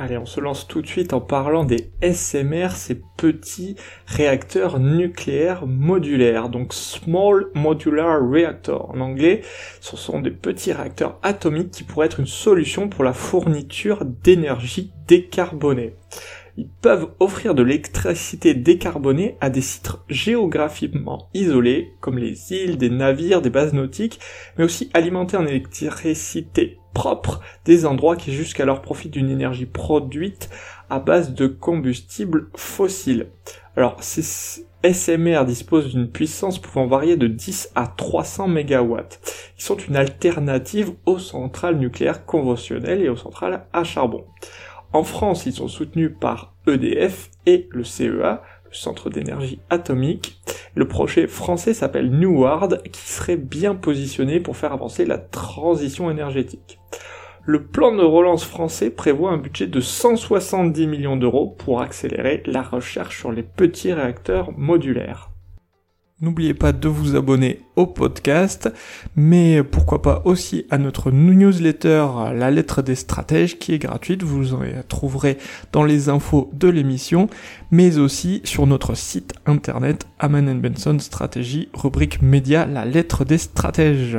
Allez, on se lance tout de suite en parlant des SMR, ces petits réacteurs nucléaires modulaires, donc Small Modular Reactor en anglais. Ce sont des petits réacteurs atomiques qui pourraient être une solution pour la fourniture d'énergie décarbonée. Ils peuvent offrir de l'électricité décarbonée à des sites géographiquement isolés, comme les îles, des navires, des bases nautiques, mais aussi alimenter en électricité des endroits qui jusqu'alors profitent d'une énergie produite à base de combustibles fossiles. Alors, ces SMR disposent d'une puissance pouvant varier de 10 à 300 MW. Ils sont une alternative aux centrales nucléaires conventionnelles et aux centrales à charbon. En France, ils sont soutenus par EDF et le CEA, le Centre d'énergie atomique. Le projet français s'appelle Neward, qui serait bien positionné pour faire avancer la transition énergétique. Le plan de relance français prévoit un budget de 170 millions d'euros pour accélérer la recherche sur les petits réacteurs modulaires. N'oubliez pas de vous abonner au podcast, mais pourquoi pas aussi à notre newsletter La lettre des stratèges qui est gratuite, vous en trouverez dans les infos de l'émission, mais aussi sur notre site internet Aman Benson Stratégie, rubrique média La lettre des stratèges.